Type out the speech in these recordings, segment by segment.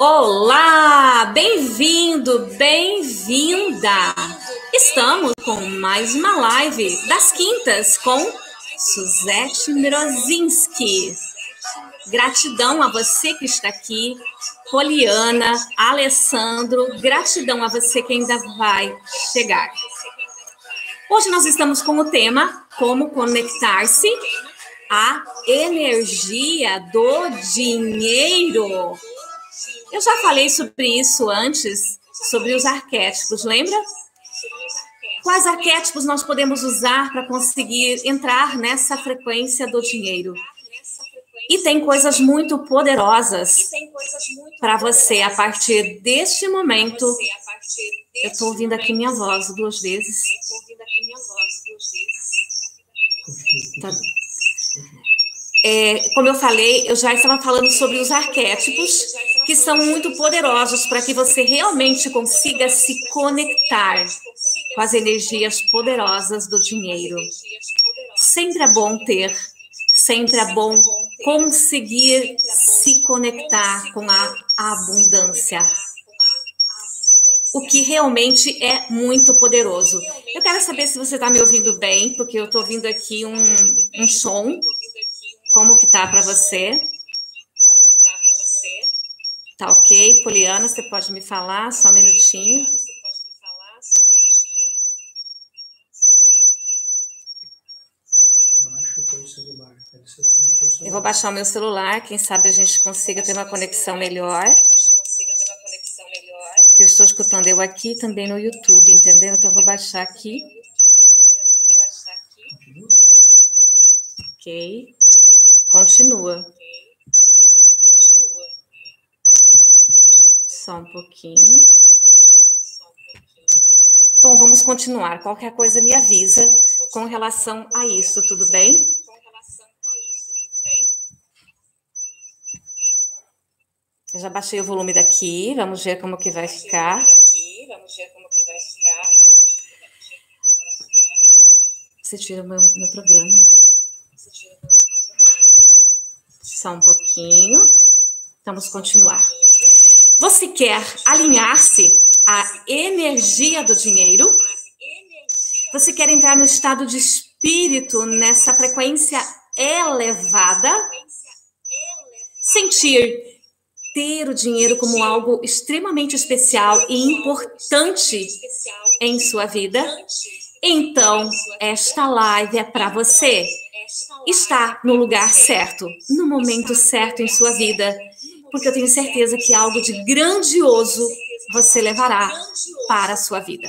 Olá, bem-vindo, bem-vinda. Estamos com mais uma live das quintas com Suzete Mirozinski. Gratidão a você que está aqui, Poliana, Alessandro, gratidão a você que ainda vai chegar. Hoje nós estamos com o tema Como conectar-se à energia do dinheiro. Eu já falei sobre isso antes, sobre os arquétipos, lembra? Quais arquétipos nós podemos usar para conseguir entrar nessa frequência do dinheiro? E tem coisas muito poderosas para você a partir deste momento. Eu estou ouvindo aqui minha voz duas vezes. Tá. É, como eu falei, eu já estava falando sobre os arquétipos que são muito poderosos para que você realmente consiga se conectar com as energias poderosas do dinheiro. Sempre é bom ter, sempre é bom conseguir se conectar com a abundância. O que realmente é muito poderoso. Eu quero saber se você está me ouvindo bem, porque eu estou ouvindo aqui um, um som. Como que tá para você? Tá ok? Poliana, você pode me falar só um minutinho? Eu vou baixar o meu celular, quem sabe a gente consiga ter uma conexão melhor. Eu estou escutando eu aqui também no YouTube, entendeu? Então eu vou baixar aqui. Ok. Continua. Só um pouquinho. Bom, vamos continuar. Qualquer coisa me avisa com relação a isso, tudo bem? Eu já baixei o volume daqui, vamos ver como que vai ficar. Você tira o meu, meu programa. Só um pouquinho. Vamos continuar. Você quer alinhar-se à energia do dinheiro? Você quer entrar no estado de espírito nessa frequência elevada? Sentir ter o dinheiro como algo extremamente especial e importante em sua vida? Então, esta live é para você. Está no lugar certo, no momento certo em sua vida porque eu tenho certeza que algo de grandioso você levará para a sua vida.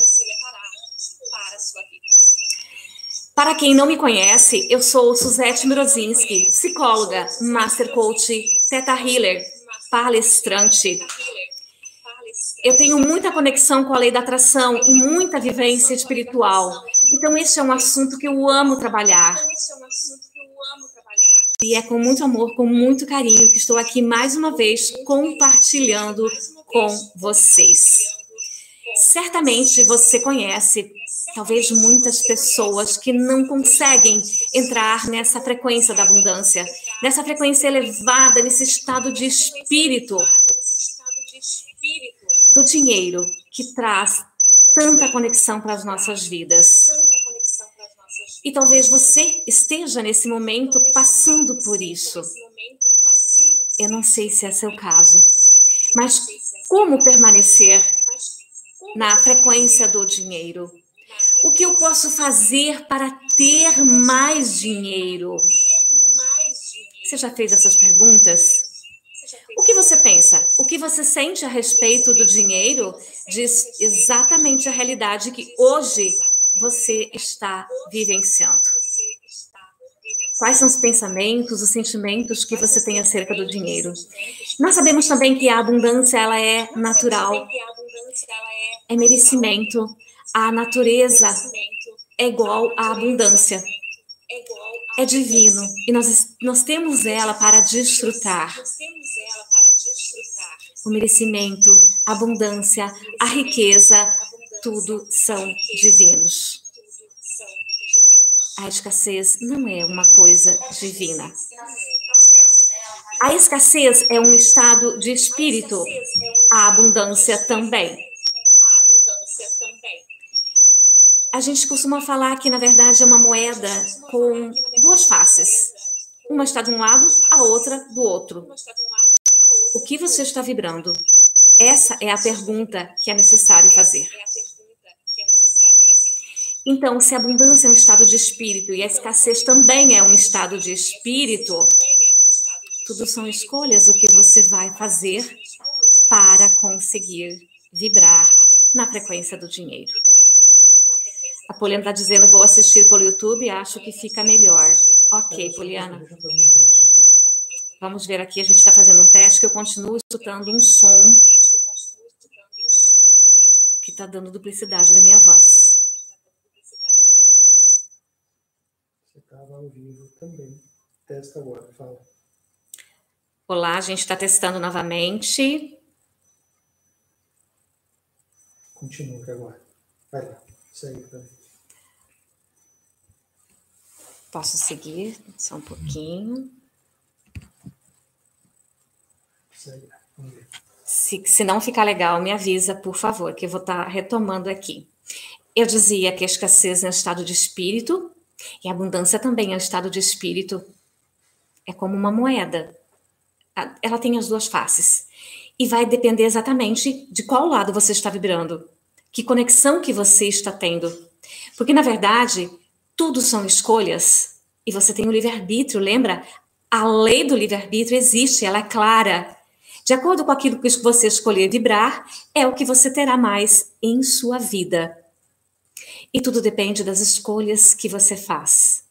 Para quem não me conhece, eu sou Suzette Mirozinski, psicóloga, master coach, teta healer, palestrante. Eu tenho muita conexão com a lei da atração e muita vivência espiritual. Então, esse é um assunto que eu amo trabalhar. E é com muito amor, com muito carinho que estou aqui mais uma vez compartilhando com vocês. Certamente você conhece, talvez muitas pessoas que não conseguem entrar nessa frequência da abundância, nessa frequência elevada, nesse estado de espírito do dinheiro que traz tanta conexão para as nossas vidas. E talvez você esteja nesse momento passando por isso. Eu não sei se é seu caso, mas como permanecer na frequência do dinheiro? O que eu posso fazer para ter mais dinheiro? Você já fez essas perguntas? O que você pensa? O que você sente a respeito do dinheiro diz exatamente a realidade que hoje você está vivenciando? Quais são os pensamentos, os sentimentos que você tem acerca do dinheiro? Nós sabemos também que a abundância ela é natural, é merecimento. A natureza é igual à abundância. É divino. e nós, nós temos ela para desfrutar. O merecimento, a abundância, a riqueza, tudo são divinos. A escassez não é uma coisa divina. A escassez é um estado de espírito, a abundância também. A gente costuma falar que, na verdade, é uma moeda com duas faces. Uma está de um lado, a outra do outro. O que você está vibrando? Essa é a pergunta que é necessário fazer. Então, se a abundância é um estado de espírito e a escassez também é um estado de espírito, tudo são escolhas o que você vai fazer para conseguir vibrar na frequência do dinheiro. A Poliana está dizendo, vou assistir pelo YouTube, acho que fica melhor. Ok, Poliana. Vamos ver aqui, a gente está fazendo um teste que eu continuo escutando um som está dando duplicidade da minha voz. Você estava ao vivo também. Testa agora, fala. Olá, a gente está testando novamente. Continua agora. Vai lá, segue para mim. Posso seguir só um pouquinho? Segue vamos ver. Se, se não ficar legal, me avisa, por favor, que eu vou estar tá retomando aqui. Eu dizia que a escassez é um estado de espírito e a abundância também é um estado de espírito. É como uma moeda. Ela tem as duas faces. E vai depender exatamente de qual lado você está vibrando, que conexão que você está tendo. Porque, na verdade, tudo são escolhas e você tem o livre-arbítrio, lembra? A lei do livre-arbítrio existe, ela é clara. De acordo com aquilo que você escolher vibrar, é o que você terá mais em sua vida. E tudo depende das escolhas que você faz.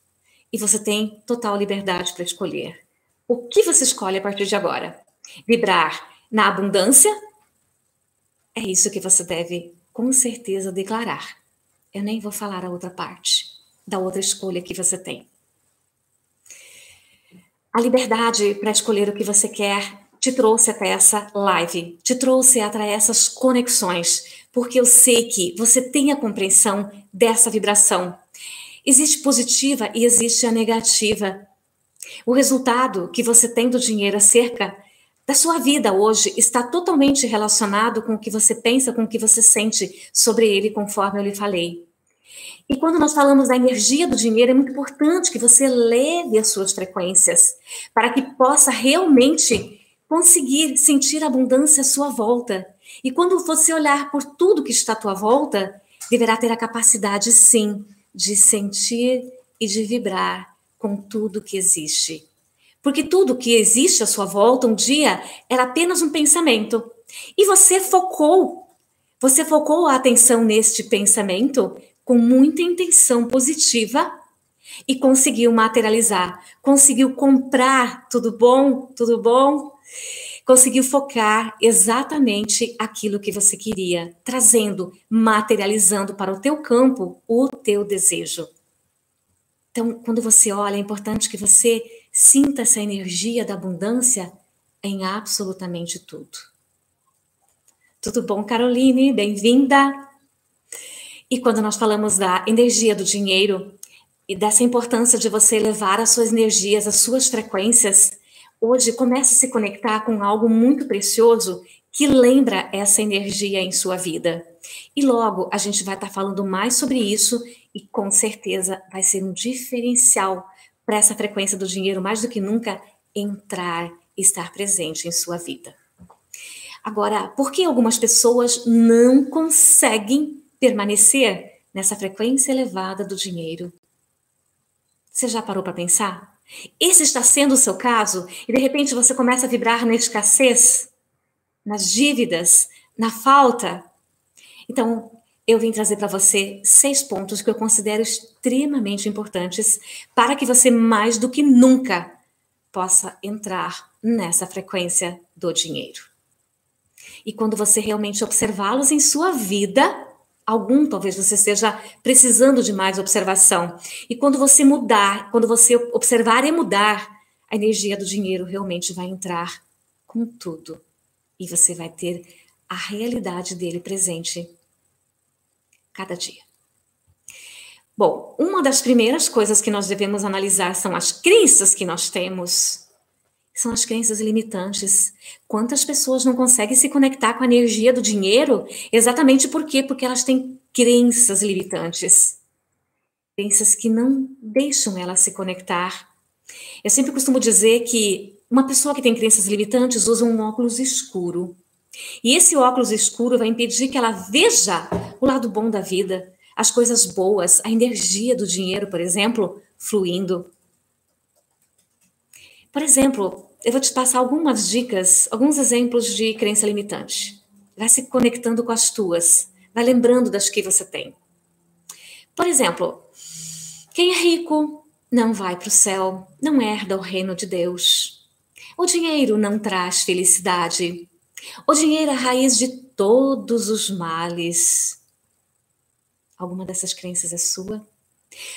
E você tem total liberdade para escolher. O que você escolhe a partir de agora? Vibrar na abundância? É isso que você deve com certeza declarar. Eu nem vou falar a outra parte da outra escolha que você tem. A liberdade para escolher o que você quer te trouxe até essa live, te trouxe até essas conexões, porque eu sei que você tem a compreensão dessa vibração. Existe positiva e existe a negativa. O resultado que você tem do dinheiro acerca da sua vida hoje está totalmente relacionado com o que você pensa, com o que você sente sobre ele, conforme eu lhe falei. E quando nós falamos da energia do dinheiro, é muito importante que você leve as suas frequências para que possa realmente conseguir sentir abundância à sua volta. E quando você olhar por tudo que está à tua volta, deverá ter a capacidade, sim, de sentir e de vibrar com tudo que existe. Porque tudo que existe à sua volta um dia era apenas um pensamento. E você focou, você focou a atenção neste pensamento com muita intenção positiva e conseguiu materializar, conseguiu comprar tudo bom, tudo bom, conseguiu focar exatamente aquilo que você queria, trazendo, materializando para o teu campo o teu desejo. Então, quando você olha, é importante que você sinta essa energia da abundância em absolutamente tudo. Tudo bom, Caroline? Bem-vinda! E quando nós falamos da energia do dinheiro e dessa importância de você elevar as suas energias, as suas frequências, hoje comece a se conectar com algo muito precioso que lembra essa energia em sua vida. E logo a gente vai estar falando mais sobre isso e com certeza vai ser um diferencial para essa frequência do dinheiro mais do que nunca entrar e estar presente em sua vida. Agora, por que algumas pessoas não conseguem permanecer nessa frequência elevada do dinheiro? Você já parou para pensar? Esse está sendo o seu caso e de repente você começa a vibrar na escassez, nas dívidas, na falta. Então, eu vim trazer para você seis pontos que eu considero extremamente importantes para que você, mais do que nunca, possa entrar nessa frequência do dinheiro. E quando você realmente observá-los em sua vida, algum talvez você esteja precisando de mais observação. E quando você mudar, quando você observar e mudar, a energia do dinheiro realmente vai entrar com tudo. E você vai ter a realidade dele presente cada dia. Bom, uma das primeiras coisas que nós devemos analisar são as crenças que nós temos. São as crenças limitantes. Quantas pessoas não conseguem se conectar com a energia do dinheiro? Exatamente por quê? Porque elas têm crenças limitantes. Crenças que não deixam elas se conectar. Eu sempre costumo dizer que uma pessoa que tem crenças limitantes usa um óculos escuro. E esse óculos escuro vai impedir que ela veja o lado bom da vida, as coisas boas, a energia do dinheiro, por exemplo, fluindo. Por exemplo, eu vou te passar algumas dicas, alguns exemplos de crença limitante. Vai se conectando com as tuas, vai lembrando das que você tem. Por exemplo, quem é rico não vai para o céu, não herda o reino de Deus. O dinheiro não traz felicidade. O dinheiro é a raiz de todos os males. Alguma dessas crenças é sua?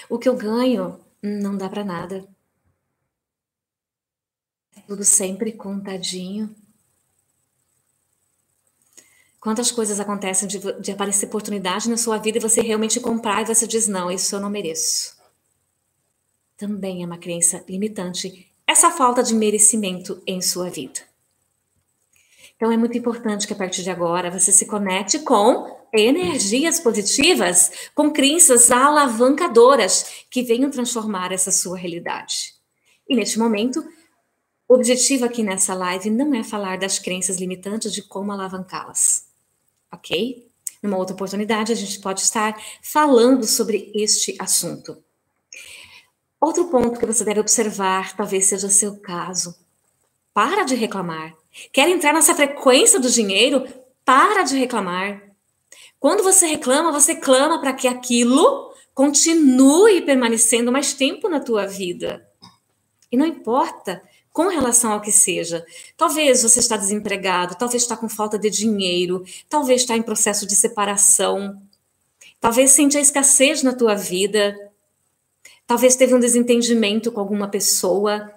O que eu ganho não dá para nada. Tudo sempre contadinho. Quantas coisas acontecem de, de aparecer oportunidade na sua vida e você realmente comprar e você diz: não, isso eu não mereço. Também é uma crença limitante, essa falta de merecimento em sua vida. Então é muito importante que a partir de agora você se conecte com energias positivas, com crenças alavancadoras que venham transformar essa sua realidade. E neste momento, o objetivo aqui nessa live não é falar das crenças limitantes de como alavancá-las, ok? Numa outra oportunidade, a gente pode estar falando sobre este assunto. Outro ponto que você deve observar, talvez seja seu caso. Para de reclamar. Quer entrar nessa frequência do dinheiro? Para de reclamar. Quando você reclama, você clama para que aquilo continue permanecendo mais tempo na tua vida. E não importa com relação ao que seja. Talvez você está desempregado, talvez está com falta de dinheiro, talvez está em processo de separação, talvez sente a escassez na tua vida, talvez teve um desentendimento com alguma pessoa,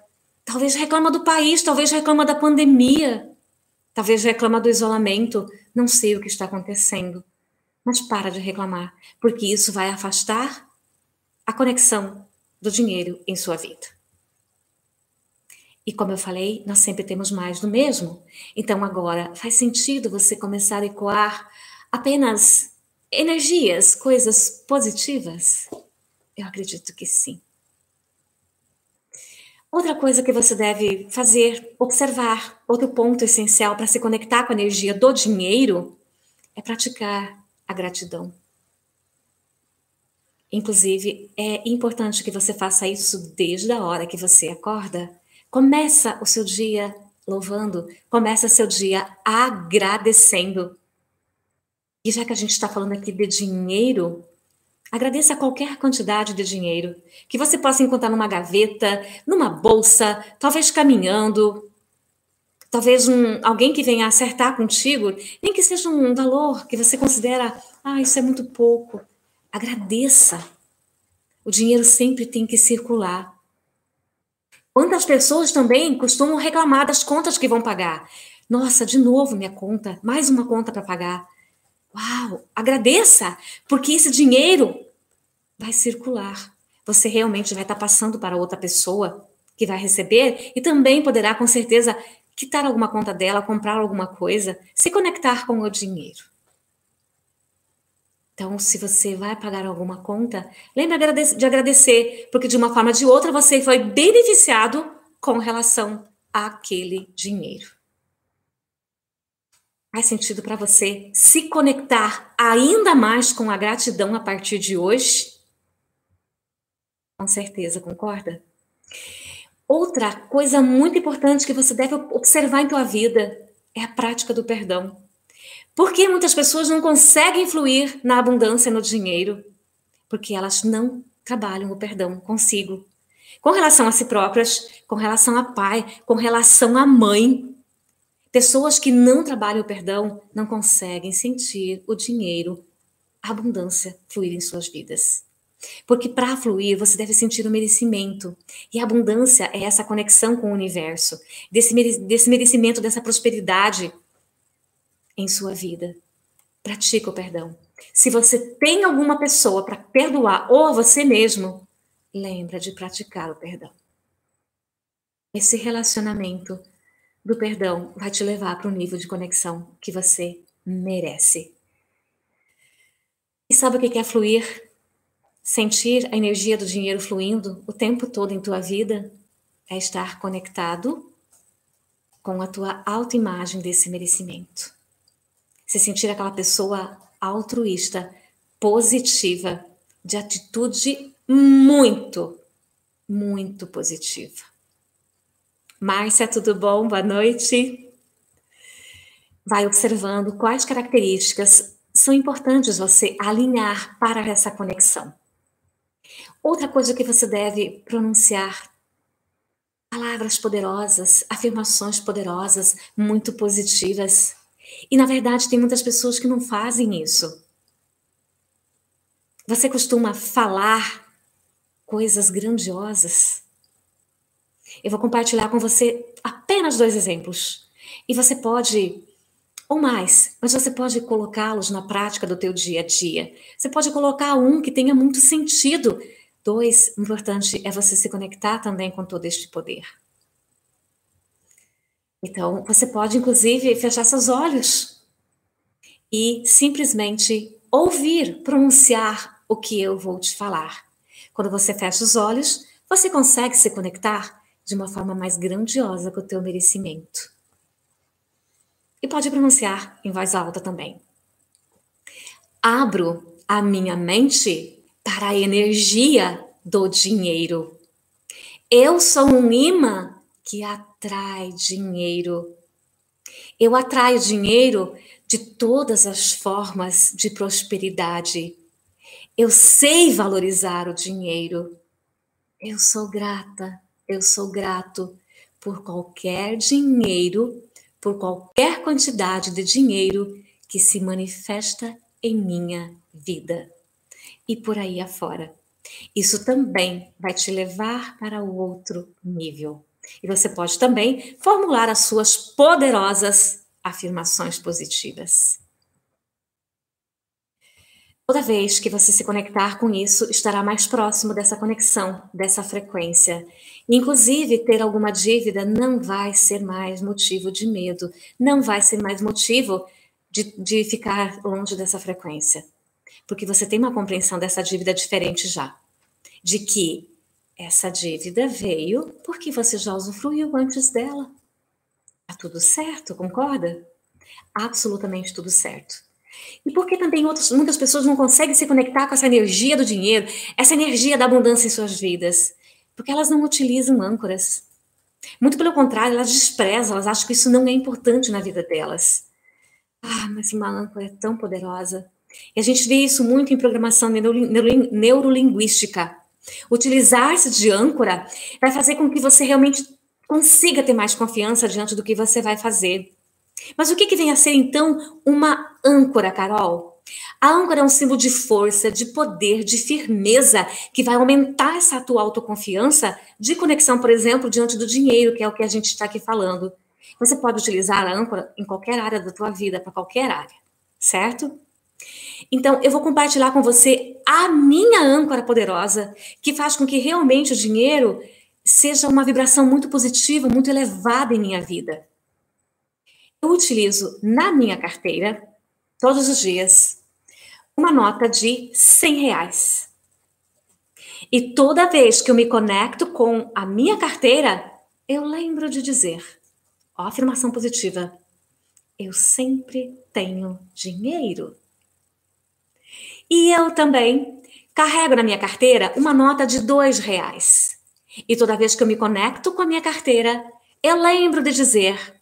Talvez reclama do país, talvez reclama da pandemia, talvez reclama do isolamento, não sei o que está acontecendo. Mas para de reclamar, porque isso vai afastar a conexão do dinheiro em sua vida. E como eu falei, nós sempre temos mais do mesmo. Então agora faz sentido você começar a ecoar apenas energias, coisas positivas? Eu acredito que sim. Outra coisa que você deve fazer, observar, outro ponto essencial para se conectar com a energia do dinheiro é praticar a gratidão. Inclusive, é importante que você faça isso desde a hora que você acorda. Começa o seu dia louvando, começa o seu dia agradecendo. E já que a gente está falando aqui de dinheiro, Agradeça qualquer quantidade de dinheiro que você possa encontrar numa gaveta, numa bolsa, talvez caminhando, talvez um, alguém que venha acertar contigo, nem que seja um valor que você considera, ah, isso é muito pouco. Agradeça. O dinheiro sempre tem que circular. Quantas pessoas também costumam reclamar das contas que vão pagar? Nossa, de novo minha conta, mais uma conta para pagar. Uau, agradeça, porque esse dinheiro vai circular. Você realmente vai estar passando para outra pessoa que vai receber e também poderá, com certeza, quitar alguma conta dela, comprar alguma coisa, se conectar com o dinheiro. Então, se você vai pagar alguma conta, lembre de agradecer, porque de uma forma ou de outra você foi beneficiado com relação àquele dinheiro. Faz sentido para você se conectar ainda mais com a gratidão a partir de hoje? Com certeza, concorda? Outra coisa muito importante que você deve observar em tua vida é a prática do perdão. Por que muitas pessoas não conseguem fluir na abundância no dinheiro? Porque elas não trabalham o perdão consigo. Com relação a si próprias, com relação a pai, com relação à mãe, Pessoas que não trabalham o perdão não conseguem sentir o dinheiro, a abundância fluir em suas vidas. Porque para fluir, você deve sentir o merecimento. E a abundância é essa conexão com o universo, desse, desse merecimento, dessa prosperidade em sua vida. Pratica o perdão. Se você tem alguma pessoa para perdoar ou a você mesmo, lembra de praticar o perdão. esse relacionamento do perdão vai te levar para o nível de conexão que você merece. E sabe o que é fluir? Sentir a energia do dinheiro fluindo o tempo todo em tua vida é estar conectado com a tua autoimagem desse merecimento. Se sentir aquela pessoa altruísta, positiva, de atitude muito, muito positiva. Márcia, tudo bom? Boa noite. Vai observando quais características são importantes você alinhar para essa conexão. Outra coisa que você deve pronunciar palavras poderosas, afirmações poderosas, muito positivas. E na verdade tem muitas pessoas que não fazem isso. Você costuma falar coisas grandiosas? Eu vou compartilhar com você apenas dois exemplos. E você pode ou mais, mas você pode colocá-los na prática do teu dia a dia. Você pode colocar um que tenha muito sentido Dois, importante é você se conectar também com todo este poder. Então, você pode, inclusive, fechar seus olhos e simplesmente ouvir, pronunciar o que eu vou te falar. Quando você fecha os olhos, você consegue se conectar de uma forma mais grandiosa com o teu merecimento. E pode pronunciar em voz alta também. Abro a minha mente para a energia do dinheiro. Eu sou um imã que atrai dinheiro. Eu atraio dinheiro de todas as formas de prosperidade. Eu sei valorizar o dinheiro. Eu sou grata, eu sou grato por qualquer dinheiro, por qualquer quantidade de dinheiro que se manifesta em minha vida e por aí afora. Isso também vai te levar para o outro nível. E você pode também formular as suas poderosas afirmações positivas. Toda vez que você se conectar com isso, estará mais próximo dessa conexão, dessa frequência. Inclusive, ter alguma dívida não vai ser mais motivo de medo, não vai ser mais motivo de, de ficar longe dessa frequência porque você tem uma compreensão dessa dívida diferente já. De que essa dívida veio porque você já usufruiu antes dela. Tá tudo certo, concorda? Absolutamente tudo certo. E por que também outras, muitas pessoas não conseguem se conectar com essa energia do dinheiro, essa energia da abundância em suas vidas? Porque elas não utilizam âncoras. Muito pelo contrário, elas desprezam, elas acham que isso não é importante na vida delas. Ah, mas uma âncora é tão poderosa. E a gente vê isso muito em programação neurolinguística. Utilizar-se de âncora vai fazer com que você realmente consiga ter mais confiança diante do que você vai fazer. Mas o que, que vem a ser, então, uma âncora, Carol? A âncora é um símbolo de força, de poder, de firmeza, que vai aumentar essa tua autoconfiança de conexão, por exemplo, diante do dinheiro, que é o que a gente está aqui falando. Você pode utilizar a âncora em qualquer área da tua vida, para qualquer área, certo? Então, eu vou compartilhar com você a minha âncora poderosa, que faz com que realmente o dinheiro seja uma vibração muito positiva, muito elevada em minha vida. Eu utilizo na minha carteira, todos os dias, uma nota de 100 reais. E toda vez que eu me conecto com a minha carteira, eu lembro de dizer, ó, afirmação positiva, eu sempre tenho dinheiro. E eu também carrego na minha carteira uma nota de dois reais. E toda vez que eu me conecto com a minha carteira, eu lembro de dizer: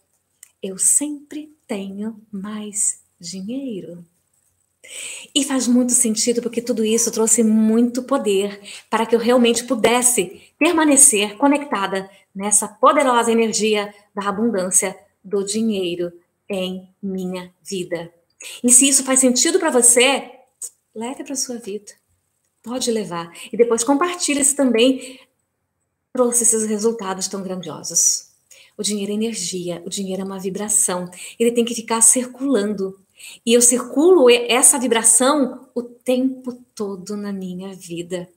eu sempre tenho mais dinheiro. E faz muito sentido porque tudo isso trouxe muito poder para que eu realmente pudesse permanecer conectada nessa poderosa energia da abundância do dinheiro em minha vida. E se isso faz sentido para você, leve para sua vida. Pode levar. E depois compartilhe se também trouxe esses resultados tão grandiosos. O dinheiro é energia, o dinheiro é uma vibração. Ele tem que ficar circulando. E eu circulo essa vibração o tempo todo na minha vida.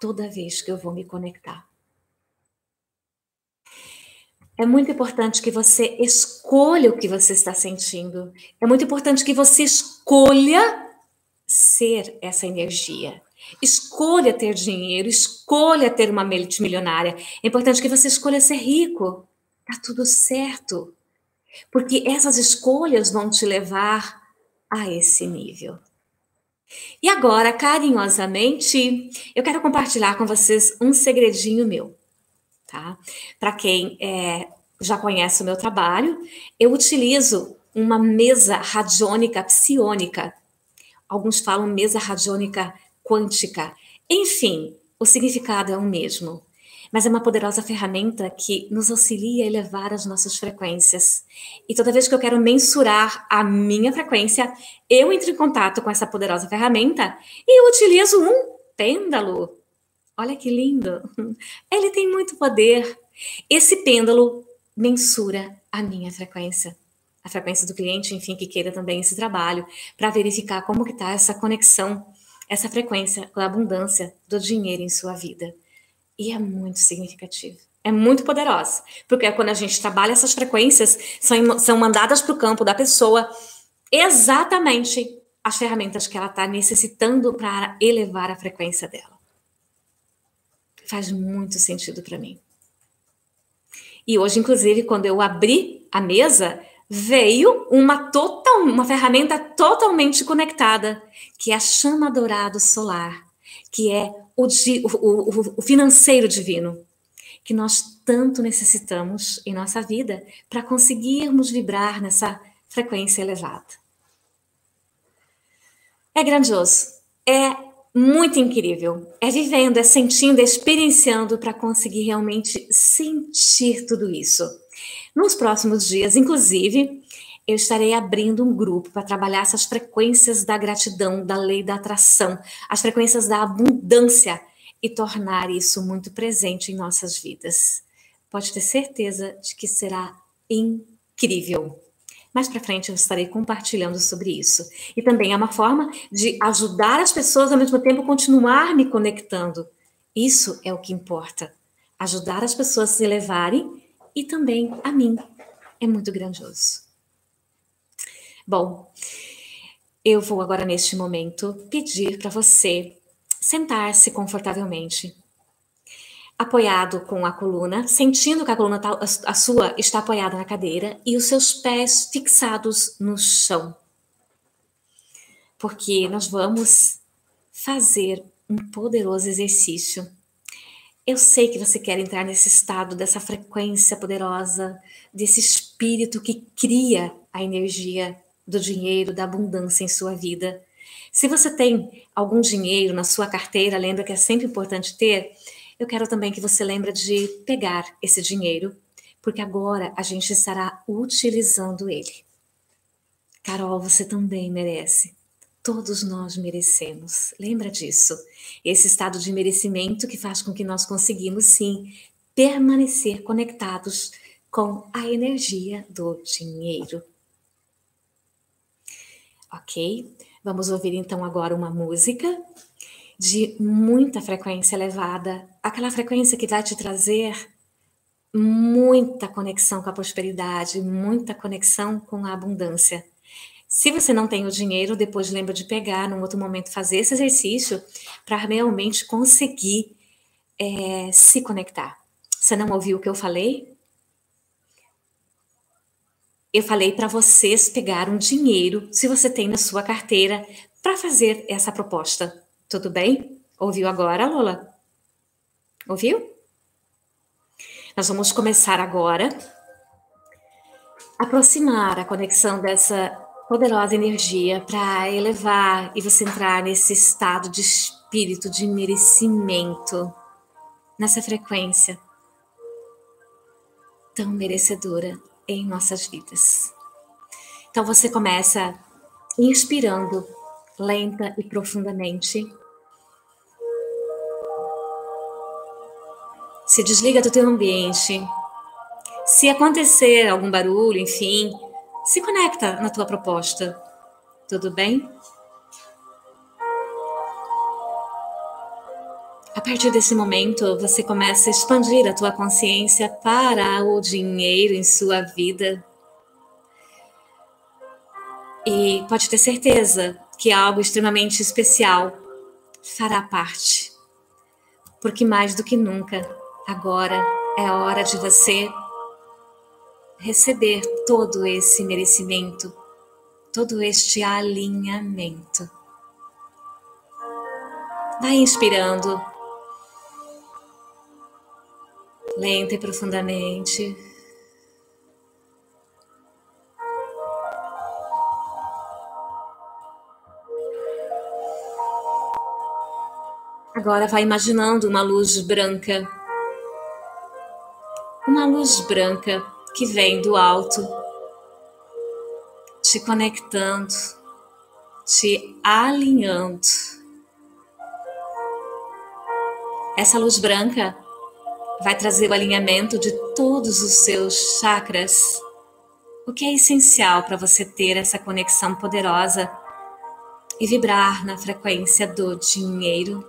Toda vez que eu vou me conectar. é muito importante que você escolha o que você está sentindo. É muito importante que você escolha ser essa energia. Escolha ter dinheiro, escolha ter uma mente milionária. É importante que você escolha ser rico. Tá tudo certo. Porque essas escolhas vão te levar a esse nível. E agora, carinhosamente, eu quero compartilhar com vocês um segredinho meu, tá? Para quem é, já conhece o meu trabalho, eu utilizo uma mesa radiônica psiônica. Alguns falam mesa radiônica quântica. Enfim, o significado é o mesmo mas é uma poderosa ferramenta que nos auxilia a elevar as nossas frequências. E toda vez que eu quero mensurar a minha frequência, eu entro em contato com essa poderosa ferramenta e utilizo um pêndulo. Olha que lindo! Ele tem muito poder. Esse pêndulo mensura a minha frequência, a frequência do cliente, enfim, que queira também esse trabalho, para verificar como que está essa conexão, essa frequência com a abundância do dinheiro em sua vida. E é muito significativo. É muito poderosa. Porque é quando a gente trabalha essas frequências, são, são mandadas para o campo da pessoa exatamente as ferramentas que ela está necessitando para elevar a frequência dela. Faz muito sentido para mim. E hoje, inclusive, quando eu abri a mesa, veio uma total, uma ferramenta totalmente conectada, que é a chama dourado solar, que é o, o, o financeiro divino, que nós tanto necessitamos em nossa vida para conseguirmos vibrar nessa frequência elevada. É grandioso, é muito incrível. É vivendo, é sentindo, é experienciando para conseguir realmente sentir tudo isso. Nos próximos dias, inclusive, eu estarei abrindo um grupo para trabalhar essas frequências da gratidão, da lei da atração, as frequências da abundância e tornar isso muito presente em nossas vidas. Pode ter certeza de que será incrível. Mais para frente eu estarei compartilhando sobre isso. E também é uma forma de ajudar as pessoas ao mesmo tempo continuar me conectando. Isso é o que importa. Ajudar as pessoas a se elevarem e também a mim. É muito grandioso. Bom, eu vou agora neste momento pedir para você sentar-se confortavelmente, apoiado com a coluna, sentindo que a coluna tá, a sua está apoiada na cadeira e os seus pés fixados no chão. Porque nós vamos fazer um poderoso exercício. Eu sei que você quer entrar nesse estado, dessa frequência poderosa, desse espírito que cria a energia do dinheiro, da abundância em sua vida. Se você tem algum dinheiro na sua carteira, lembra que é sempre importante ter. Eu quero também que você lembre de pegar esse dinheiro, porque agora a gente estará utilizando ele. Carol, você também merece. Todos nós merecemos. Lembra disso? Esse estado de merecimento que faz com que nós conseguimos sim permanecer conectados com a energia do dinheiro. Ok? Vamos ouvir então agora uma música de muita frequência elevada, aquela frequência que vai te trazer muita conexão com a prosperidade, muita conexão com a abundância. Se você não tem o dinheiro, depois lembra de pegar num outro momento fazer esse exercício para realmente conseguir é, se conectar. Você não ouviu o que eu falei? eu falei para vocês pegar um dinheiro, se você tem na sua carteira, para fazer essa proposta. Tudo bem? Ouviu agora, Lola? Ouviu? Nós vamos começar agora aproximar a conexão dessa poderosa energia para elevar e você entrar nesse estado de espírito de merecimento, nessa frequência tão merecedora em nossas vidas. Então você começa inspirando lenta e profundamente. Se desliga do teu ambiente. Se acontecer algum barulho, enfim, se conecta na tua proposta. Tudo bem? A partir desse momento, você começa a expandir a tua consciência para o dinheiro em sua vida. E pode ter certeza que algo extremamente especial fará parte. Porque mais do que nunca, agora é hora de você receber todo esse merecimento, todo este alinhamento. Vai inspirando lenta e profundamente. Agora vai imaginando uma luz branca. Uma luz branca que vem do alto, te conectando, te alinhando. Essa luz branca vai trazer o alinhamento de todos os seus chakras, o que é essencial para você ter essa conexão poderosa e vibrar na frequência do dinheiro.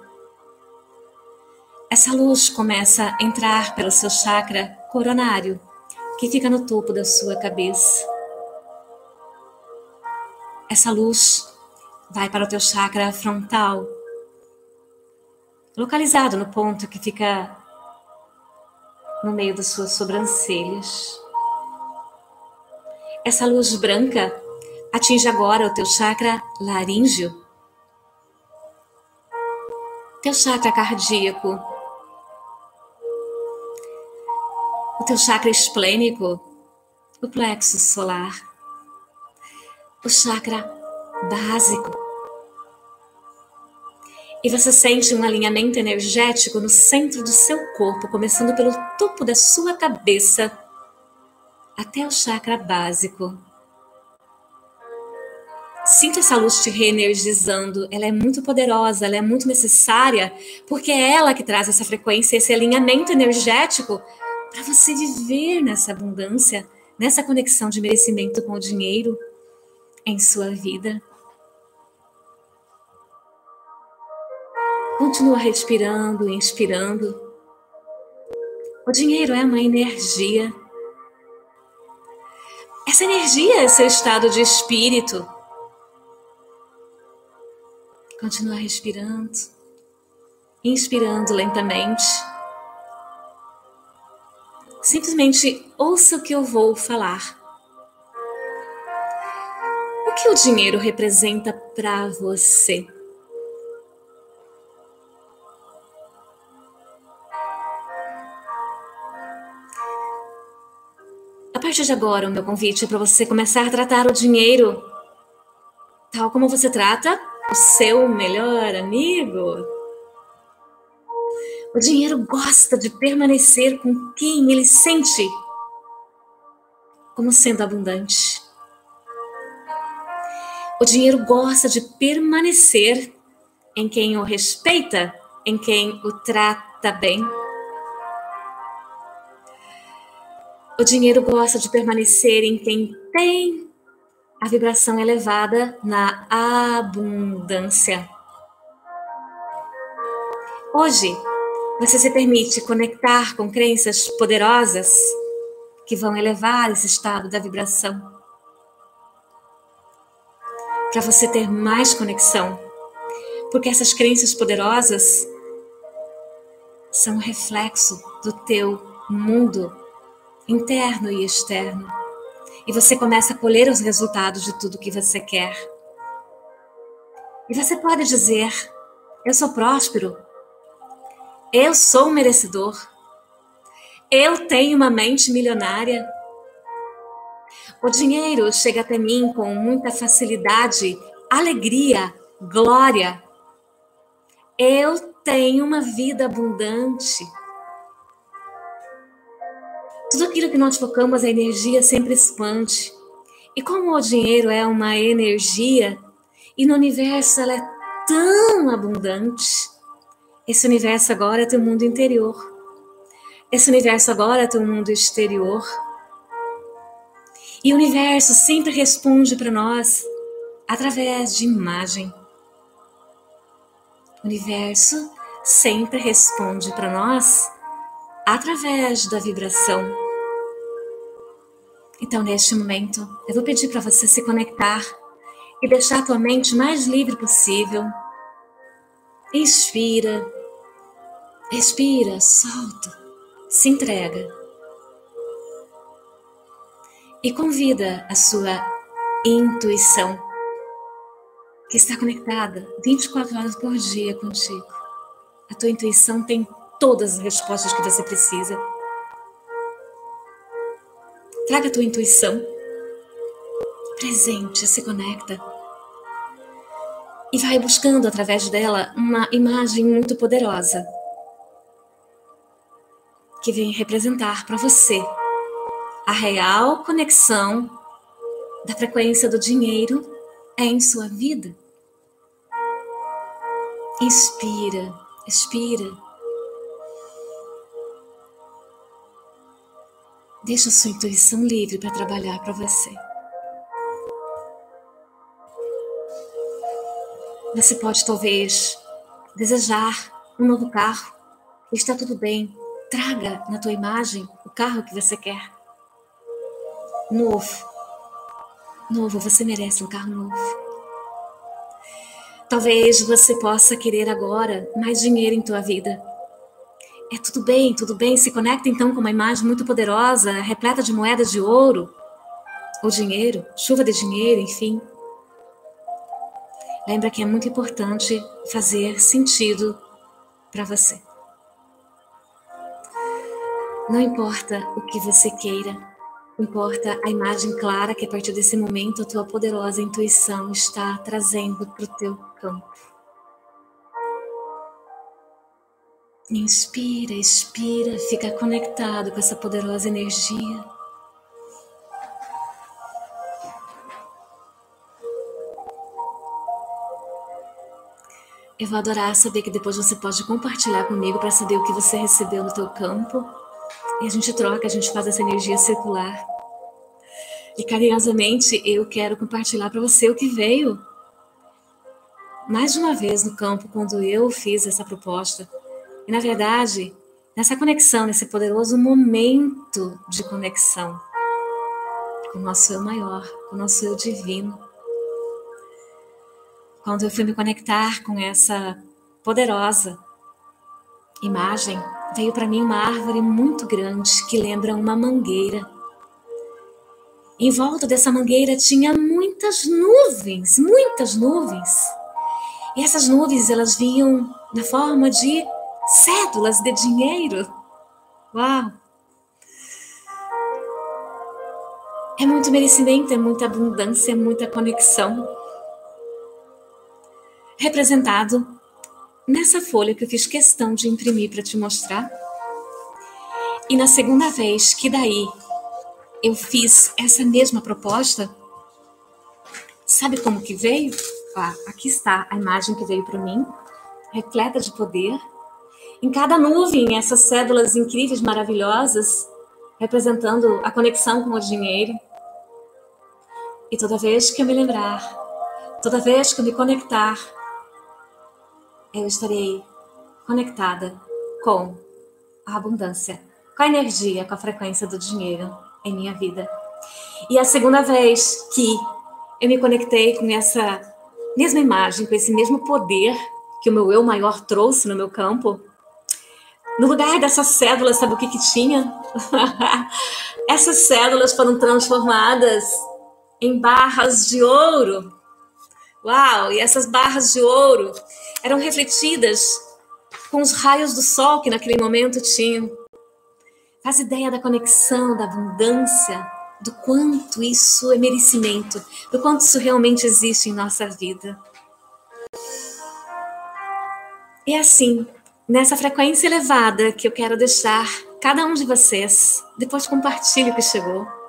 Essa luz começa a entrar pelo seu chakra coronário, que fica no topo da sua cabeça. Essa luz vai para o teu chakra frontal, localizado no ponto que fica no meio das suas sobrancelhas. Essa luz branca atinge agora o teu chakra laríngeo, teu chakra cardíaco, o teu chakra esplênico, o plexo solar, o chakra básico, e você sente um alinhamento energético no centro do seu corpo, começando pelo topo da sua cabeça até o chakra básico. Sinta essa luz te reenergizando, ela é muito poderosa, ela é muito necessária, porque é ela que traz essa frequência, esse alinhamento energético para você viver nessa abundância, nessa conexão de merecimento com o dinheiro em sua vida. Continua respirando inspirando. O dinheiro é uma energia. Essa energia é seu estado de espírito. Continua respirando, inspirando lentamente. Simplesmente ouça o que eu vou falar. O que o dinheiro representa para você? partir de agora, o meu convite é para você começar a tratar o dinheiro tal como você trata o seu melhor amigo. O dinheiro gosta de permanecer com quem ele sente como sendo abundante. O dinheiro gosta de permanecer em quem o respeita, em quem o trata bem. O dinheiro gosta de permanecer em quem tem a vibração elevada na abundância. Hoje, você se permite conectar com crenças poderosas que vão elevar esse estado da vibração. Para você ter mais conexão. Porque essas crenças poderosas são reflexo do teu mundo interno e externo. E você começa a colher os resultados de tudo que você quer. E você pode dizer: Eu sou próspero. Eu sou merecedor. Eu tenho uma mente milionária. O dinheiro chega até mim com muita facilidade, alegria, glória. Eu tenho uma vida abundante. Tudo aquilo que nós focamos, a energia sempre expande. E como o dinheiro é uma energia, e no universo ela é tão abundante, esse universo agora é teu mundo interior. Esse universo agora é teu mundo exterior. E o universo sempre responde para nós através de imagem. O universo sempre responde para nós através da vibração. Então, neste momento, eu vou pedir para você se conectar e deixar a tua mente mais livre possível. Inspira, respira, solta, se entrega. E convida a sua intuição, que está conectada 24 horas por dia contigo. A tua intuição tem todas as respostas que você precisa. Traga a tua intuição presente, se conecta e vai buscando através dela uma imagem muito poderosa que vem representar para você a real conexão da frequência do dinheiro em sua vida. Inspira, expira. Deixa a sua intuição livre para trabalhar para você. Você pode talvez desejar um novo carro. Está tudo bem. Traga na tua imagem o carro que você quer. Novo. Novo, você merece um carro novo. Talvez você possa querer agora mais dinheiro em tua vida. É tudo bem, tudo bem. Se conecta então com uma imagem muito poderosa, repleta de moedas de ouro ou dinheiro, chuva de dinheiro, enfim. Lembra que é muito importante fazer sentido para você. Não importa o que você queira, importa a imagem clara que a partir desse momento a tua poderosa intuição está trazendo para o teu campo. Inspira, expira, fica conectado com essa poderosa energia. Eu vou adorar saber que depois você pode compartilhar comigo para saber o que você recebeu no teu campo. E a gente troca, a gente faz essa energia circular. E carinhosamente eu quero compartilhar para você o que veio mais de uma vez no campo quando eu fiz essa proposta. E na verdade, nessa conexão, nesse poderoso momento de conexão com o nosso eu maior, com o nosso eu divino quando eu fui me conectar com essa poderosa imagem, veio para mim uma árvore muito grande que lembra uma mangueira. Em volta dessa mangueira tinha muitas nuvens, muitas nuvens. E essas nuvens elas vinham na forma de cédulas de dinheiro. Uau! É muito merecimento, é muita abundância, é muita conexão representado nessa folha que eu fiz questão de imprimir para te mostrar. E na segunda vez que daí eu fiz essa mesma proposta, sabe como que veio? Ah, aqui está a imagem que veio para mim, repleta de poder. Em cada nuvem, essas cédulas incríveis, maravilhosas, representando a conexão com o dinheiro. E toda vez que eu me lembrar, toda vez que eu me conectar eu estarei conectada com a abundância, com a energia, com a frequência do dinheiro em minha vida. E a segunda vez que eu me conectei com essa mesma imagem, com esse mesmo poder que o meu eu maior trouxe no meu campo, no lugar dessas cédulas, sabe o que que tinha? Essas cédulas foram transformadas em barras de ouro. Uau! E essas barras de ouro eram refletidas com os raios do sol que naquele momento tinham. Faz ideia da conexão, da abundância, do quanto isso é merecimento, do quanto isso realmente existe em nossa vida. E assim, nessa frequência elevada que eu quero deixar cada um de vocês, depois compartilhe o que chegou.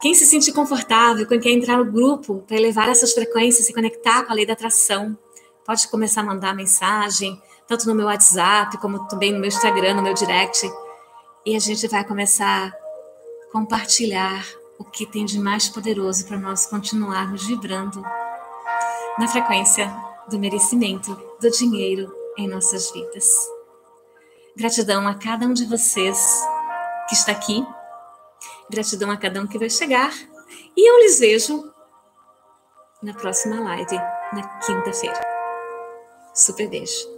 Quem se sentir confortável, quem quer entrar no grupo para elevar essas frequências, se conectar com a lei da atração, Pode começar a mandar mensagem, tanto no meu WhatsApp, como também no meu Instagram, no meu direct. E a gente vai começar a compartilhar o que tem de mais poderoso para nós continuarmos vibrando na frequência do merecimento, do dinheiro em nossas vidas. Gratidão a cada um de vocês que está aqui. Gratidão a cada um que vai chegar. E eu lhes vejo na próxima live, na quinta-feira. Super beijo.